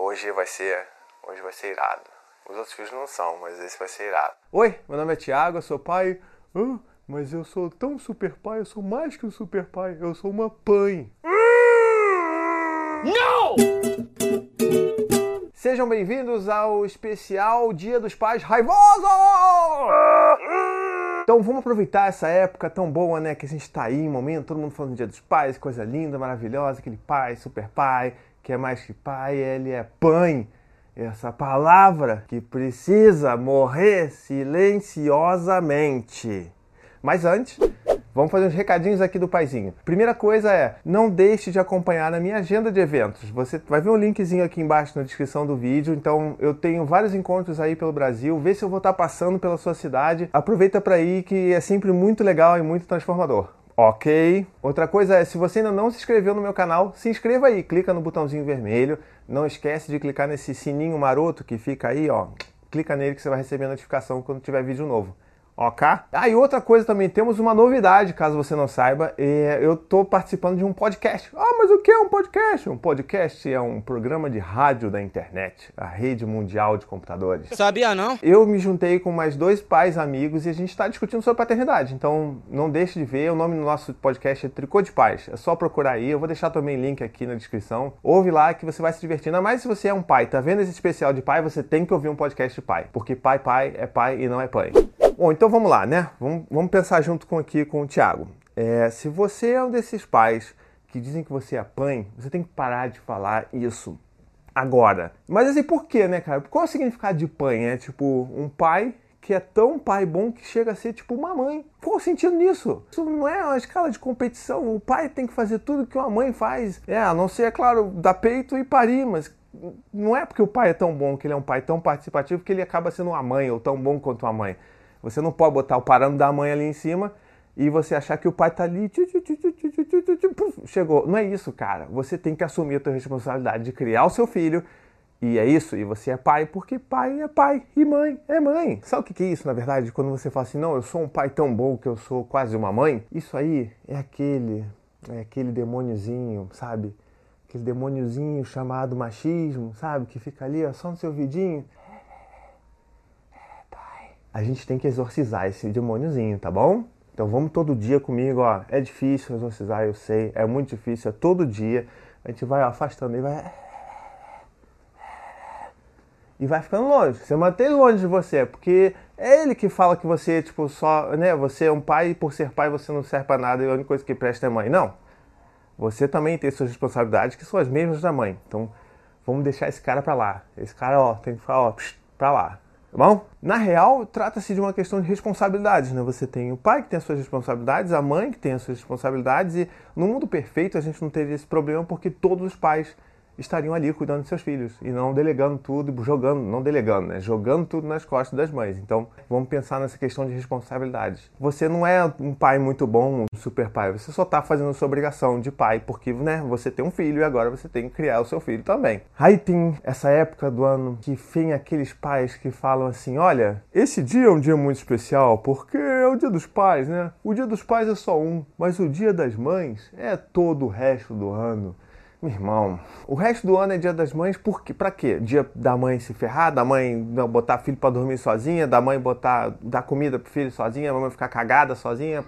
Hoje vai ser, hoje vai ser irado. Os outros filhos não são, mas esse vai ser irado. Oi, meu nome é Thiago, eu sou pai. Ah, mas eu sou tão super pai, eu sou mais que um super pai, eu sou uma pai. Não! Sejam bem-vindos ao especial Dia dos Pais Raivoso! Então vamos aproveitar essa época tão boa, né? Que a gente tá aí em momento, todo mundo falando do Dia dos Pais, coisa linda, maravilhosa, aquele pai, super pai, que é mais que pai, ele é pai. Essa palavra que precisa morrer silenciosamente. Mas antes, vamos fazer uns recadinhos aqui do paizinho. Primeira coisa é, não deixe de acompanhar a minha agenda de eventos. Você vai ver um linkzinho aqui embaixo na descrição do vídeo. Então, eu tenho vários encontros aí pelo Brasil. Vê se eu vou estar passando pela sua cidade. Aproveita para ir que é sempre muito legal e muito transformador. Ok. Outra coisa é, se você ainda não se inscreveu no meu canal, se inscreva aí, clica no botãozinho vermelho. Não esquece de clicar nesse sininho maroto que fica aí, ó. Clica nele que você vai receber notificação quando tiver vídeo novo. Ok? Ah, e outra coisa também, temos uma novidade, caso você não saiba. É, eu estou participando de um podcast. Ah, mas o que é um podcast? Um podcast é um programa de rádio da internet, a rede mundial de computadores. Sabia não? Eu me juntei com mais dois pais amigos e a gente está discutindo sobre paternidade. Então não deixe de ver. O nome do nosso podcast é Tricô de Pais. É só procurar aí. Eu vou deixar também link aqui na descrição. Ouve lá que você vai se divertir. Ainda mais se você é um pai. Tá vendo esse especial de pai? Você tem que ouvir um podcast de pai. Porque pai, pai é pai e não é pai. Bom, então vamos lá, né? Vamos, vamos pensar junto com aqui com o Thiago. É, se você é um desses pais que dizem que você é pai, você tem que parar de falar isso agora. Mas assim, por quê, né, cara? Qual é o significado de pai? É tipo um pai que é tão pai bom que chega a ser tipo uma mãe. Qual o sentido nisso? Isso não é uma escala de competição. O pai tem que fazer tudo que uma mãe faz. É, a não ser, é claro, dar peito e parir, mas não é porque o pai é tão bom, que ele é um pai tão participativo, que ele acaba sendo uma mãe ou tão bom quanto a mãe. Você não pode botar o parâmetro da mãe ali em cima e você achar que o pai tá ali, chegou. Não é isso, cara. Você tem que assumir a sua responsabilidade de criar o seu filho. E é isso, e você é pai porque pai é pai e mãe é mãe. Sabe o que é isso, na verdade? Quando você fala assim, não, eu sou um pai tão bom que eu sou quase uma mãe. Isso aí é aquele, é aquele demôniozinho, sabe? Aquele demôniozinho chamado machismo, sabe? Que fica ali ó, só no seu vidinho a gente tem que exorcizar esse demôniozinho, tá bom? Então vamos todo dia comigo, ó. É difícil exorcizar, eu sei, é muito difícil, é todo dia. A gente vai afastando e vai. E vai ficando longe. Você mantém longe de você, porque é ele que fala que você, tipo, só, né? Você é um pai e por ser pai você não serve para nada e a única coisa que presta é mãe. Não. Você também tem suas responsabilidades que são as mesmas da mãe. Então vamos deixar esse cara para lá. Esse cara, ó, tem que falar, ó, para lá. Bom? Na real, trata-se de uma questão de responsabilidades, né? Você tem o pai que tem as suas responsabilidades, a mãe que tem as suas responsabilidades, e no mundo perfeito a gente não teria esse problema porque todos os pais estariam ali cuidando de seus filhos e não delegando tudo, jogando, não delegando, né? Jogando tudo nas costas das mães. Então, vamos pensar nessa questão de responsabilidades. Você não é um pai muito bom, um super pai, você só está fazendo sua obrigação de pai porque, né, você tem um filho e agora você tem que criar o seu filho também. Aí tem essa época do ano que vem aqueles pais que falam assim: "Olha, esse dia é um dia muito especial porque é o dia dos pais, né? O dia dos pais é só um, mas o dia das mães é todo o resto do ano." Meu irmão, o resto do ano é dia das mães, por quê? Pra quê? Dia da mãe se ferrar, da mãe botar filho para dormir sozinha, da mãe botar dar comida pro filho sozinha, a mãe ficar cagada sozinha.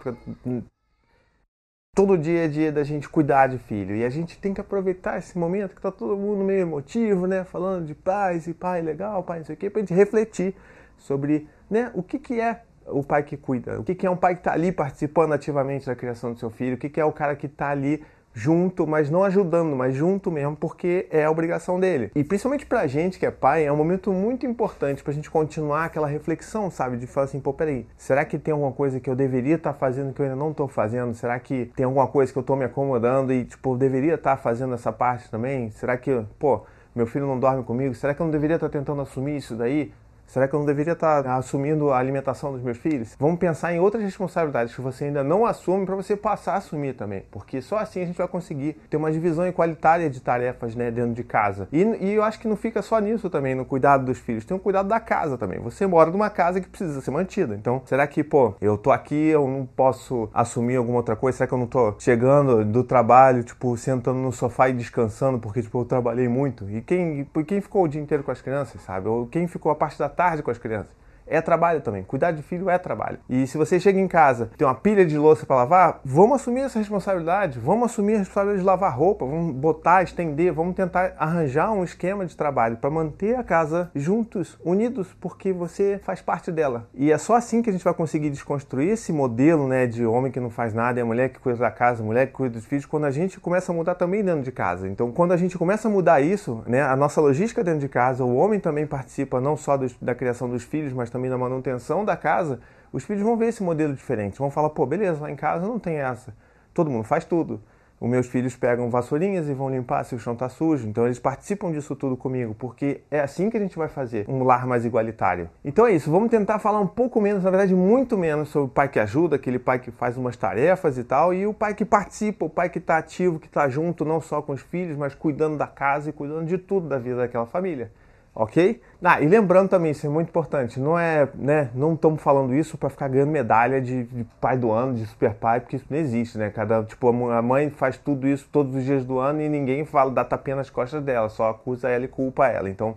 Todo dia é dia da gente cuidar de filho. E a gente tem que aproveitar esse momento que tá todo mundo meio emotivo, né? Falando de pais e pai legal, pai não sei o quê, pra gente refletir sobre né, o que, que é o pai que cuida, o que, que é um pai que está ali participando ativamente da criação do seu filho, o que, que é o cara que está ali junto, mas não ajudando, mas junto mesmo, porque é a obrigação dele. E principalmente pra gente que é pai, é um momento muito importante pra gente continuar aquela reflexão, sabe? De falar assim, pô, peraí, será que tem alguma coisa que eu deveria estar tá fazendo que eu ainda não tô fazendo? Será que tem alguma coisa que eu tô me acomodando e, tipo, eu deveria estar tá fazendo essa parte também? Será que, pô, meu filho não dorme comigo? Será que eu não deveria estar tá tentando assumir isso daí? Será que eu não deveria estar assumindo a alimentação dos meus filhos? Vamos pensar em outras responsabilidades que você ainda não assume para você passar a assumir também, porque só assim a gente vai conseguir ter uma divisão igualitária de tarefas né, dentro de casa. E, e eu acho que não fica só nisso também, no cuidado dos filhos, tem o cuidado da casa também. Você mora numa casa que precisa ser mantida. Então, será que, pô, eu tô aqui, eu não posso assumir alguma outra coisa? Será que eu não tô chegando do trabalho, tipo, sentando no sofá e descansando porque, tipo, eu trabalhei muito? E quem, quem ficou o dia inteiro com as crianças, sabe? Ou quem ficou a parte da tarde com as crianças? É trabalho também. Cuidar de filho é trabalho. E se você chega em casa tem uma pilha de louça para lavar, vamos assumir essa responsabilidade. Vamos assumir a responsabilidade de lavar roupa, vamos botar, estender, vamos tentar arranjar um esquema de trabalho para manter a casa juntos, unidos, porque você faz parte dela. E é só assim que a gente vai conseguir desconstruir esse modelo, né, de homem que não faz nada, é a mulher que cuida da casa, a mulher que cuida dos filhos, quando a gente começa a mudar também dentro de casa. Então, quando a gente começa a mudar isso, né, a nossa logística dentro de casa, o homem também participa não só dos, da criação dos filhos, mas também também na manutenção da casa, os filhos vão ver esse modelo diferente. Vão falar, pô, beleza, lá em casa não tem essa. Todo mundo faz tudo. Os meus filhos pegam vassourinhas e vão limpar se o chão está sujo. Então eles participam disso tudo comigo, porque é assim que a gente vai fazer um lar mais igualitário. Então é isso, vamos tentar falar um pouco menos, na verdade muito menos, sobre o pai que ajuda, aquele pai que faz umas tarefas e tal, e o pai que participa, o pai que está ativo, que está junto não só com os filhos, mas cuidando da casa e cuidando de tudo da vida daquela família ok? Ah, e lembrando também, isso é muito importante, não é, né, não estamos falando isso para ficar ganhando medalha de, de, pai do ano, de super pai, porque isso não existe, né? Cada, tipo, a mãe faz tudo isso todos os dias do ano e ninguém fala, dá tapinha nas costas dela, só acusa ela e culpa ela. Então,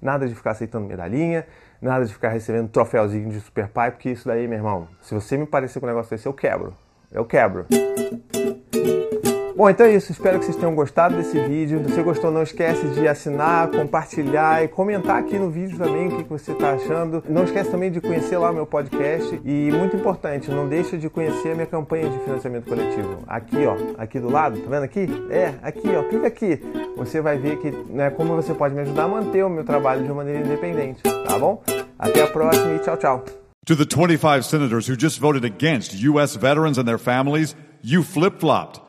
nada de ficar aceitando medalhinha, nada de ficar recebendo troféuzinho de super pai, porque isso daí, meu irmão, se você me parecer com um negócio desse, eu quebro. Eu quebro. Bom, então é isso. Espero que vocês tenham gostado desse vídeo. Se você gostou, não esquece de assinar, compartilhar e comentar aqui no vídeo também o que você está achando. Não esquece também de conhecer lá o meu podcast. E muito importante, não deixe de conhecer a minha campanha de financiamento coletivo. Aqui, ó, aqui do lado, tá vendo aqui? É, aqui, ó, clica aqui. Você vai ver que, né, como você pode me ajudar a manter o meu trabalho de maneira independente, tá bom? Até a próxima e tchau, tchau. To the 25 senators who just voted against U.S. veterans and their families, you flip-flopped.